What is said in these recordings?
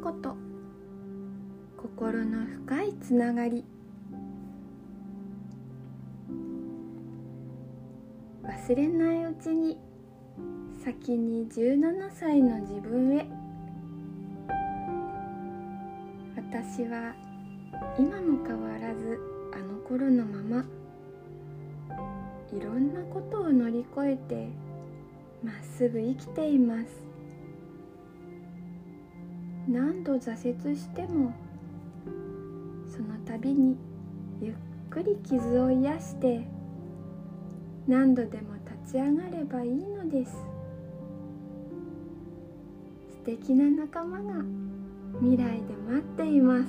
こと。心の深いつながり。忘れないうちに先に17歳の自分へ。私は今も変わらずあの頃のまま。いろんなことを乗り越えてまっすぐ生きています。何度挫折してもその度にゆっくり傷を癒して何度でも立ち上がればいいのです。素敵な仲間が未来で待っています。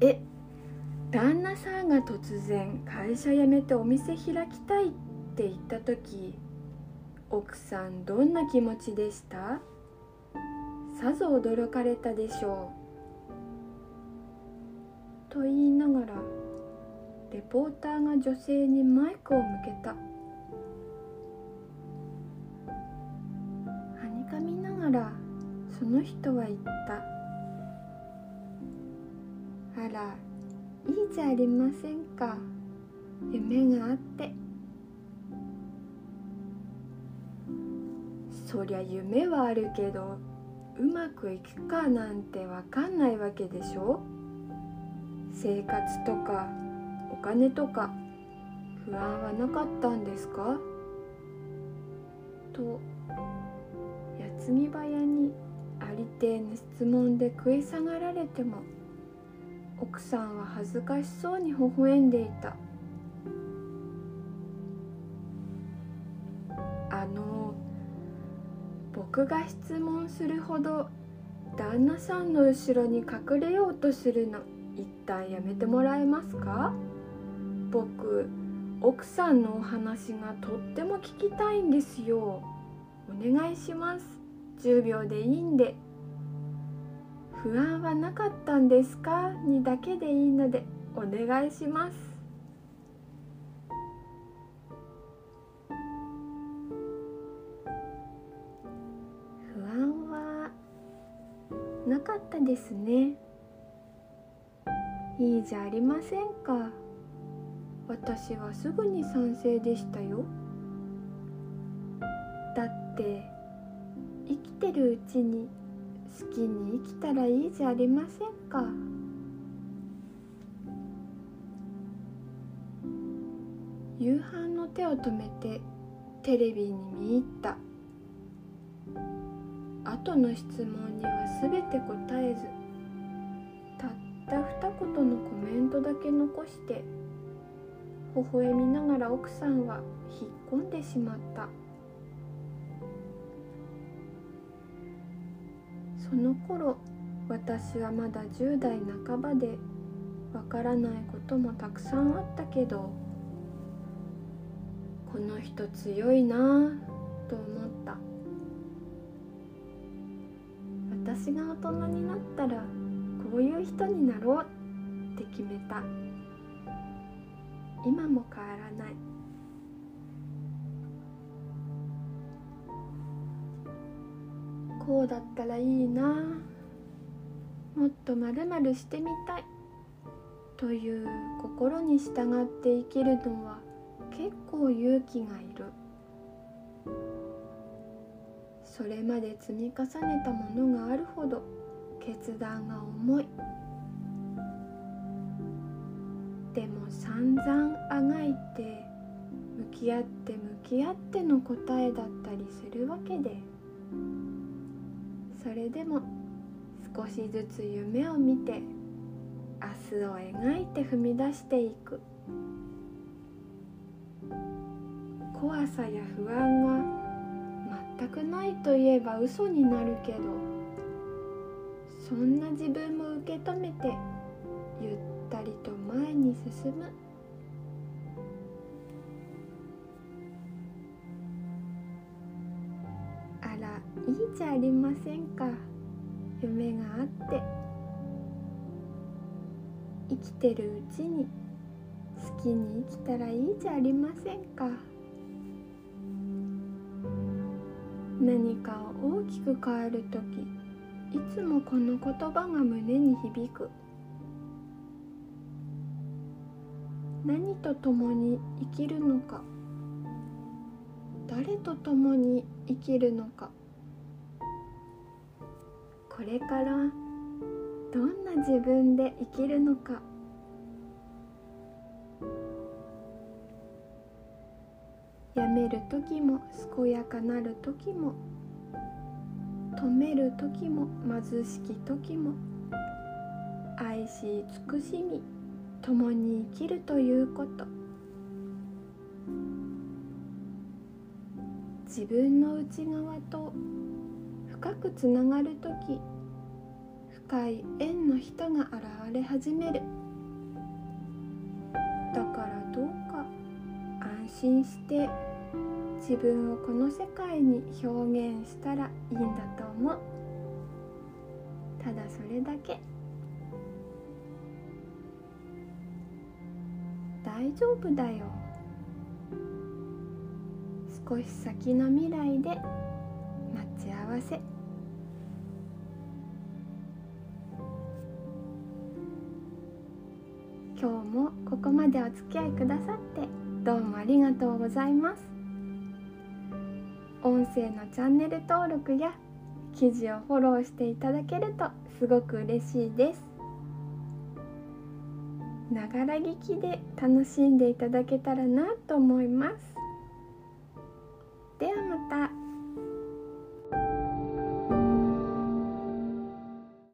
え旦那さんが突然会社辞めてお店開きたいってって言った時奥さんどんな気持ちでした？さぞ驚かれたでしょう。と言いながらレポーターが女性にマイクを向けた。はにかみながらその人は言ったあらいいじゃありませんか。夢があって。そりゃ夢はあるけどうまくいくかなんてわかんないわけでしょ？生活とかお金とか不安はなかったんですか？と八つぎ早にありていの質問で食い下がられても奥さんは恥ずかしそうに微笑んでいた。あの僕が質問するほど旦那さんの後ろに隠れようとするの一旦やめてもらえますか？僕奥さんのお話がとっても聞きたいんですよ。お願いします。10秒でいいんで。不安はなかったんですか？にだけでいいのでお願いします。かったですね。いいじゃありませんか。私はすぐに賛成でしたよ。だって生きてるうちに好きに生きたらいいじゃありませんか。夕飯の手を止めてテレビに見入った。後の質問には全て答えずたった二言のコメントだけ残して微笑みながら奥さんは引っ込んでしまった。その頃私はまだ10代半ばでわからないこともたくさんあったけどこの人強いなぁと思った。私が大人になったらこういう人になろうって決めた。今も変わらない。こうだったらいいな。もっとまるまるしてみたい。という心に従って生きるのは結構勇気がいる。それまで積み重ねたものがあるほど決断が重い。でも散々あがいて向き合って向き合っての答えだったりするわけでそれでも少しずつ夢を見て明日を描いて踏み出していく。怖さや不安が全くないといえば嘘になるけどそんな自分も受け止めてゆったりと前に進む。あらいいじゃありませんか。夢があって。生きてるうちに好きに生きたらいいじゃありませんか。何かを大きく変える時いつもこの言葉が胸に響く。何と共に生きるのか誰と共に生きるのか。これからどんな自分で生きるのか。る時も健やかなる時も止める時も貧しき時も愛し慈しみ共に生きるということ。自分の内側と深くつながる時深い縁の人が現れ始める。だからどうか安心して自分をこの世界に表現したらいいんだと思う。ただそれだけ。大丈夫だよ。少し先の未来で待ち合わせ。今日もここまでお付き合いくださってどうもありがとうございます。音声のチャンネル登録や記事をフォローしていただけるとすごく嬉しいです。ながら聞きで楽しんでいただけたらなと思います。ではまた。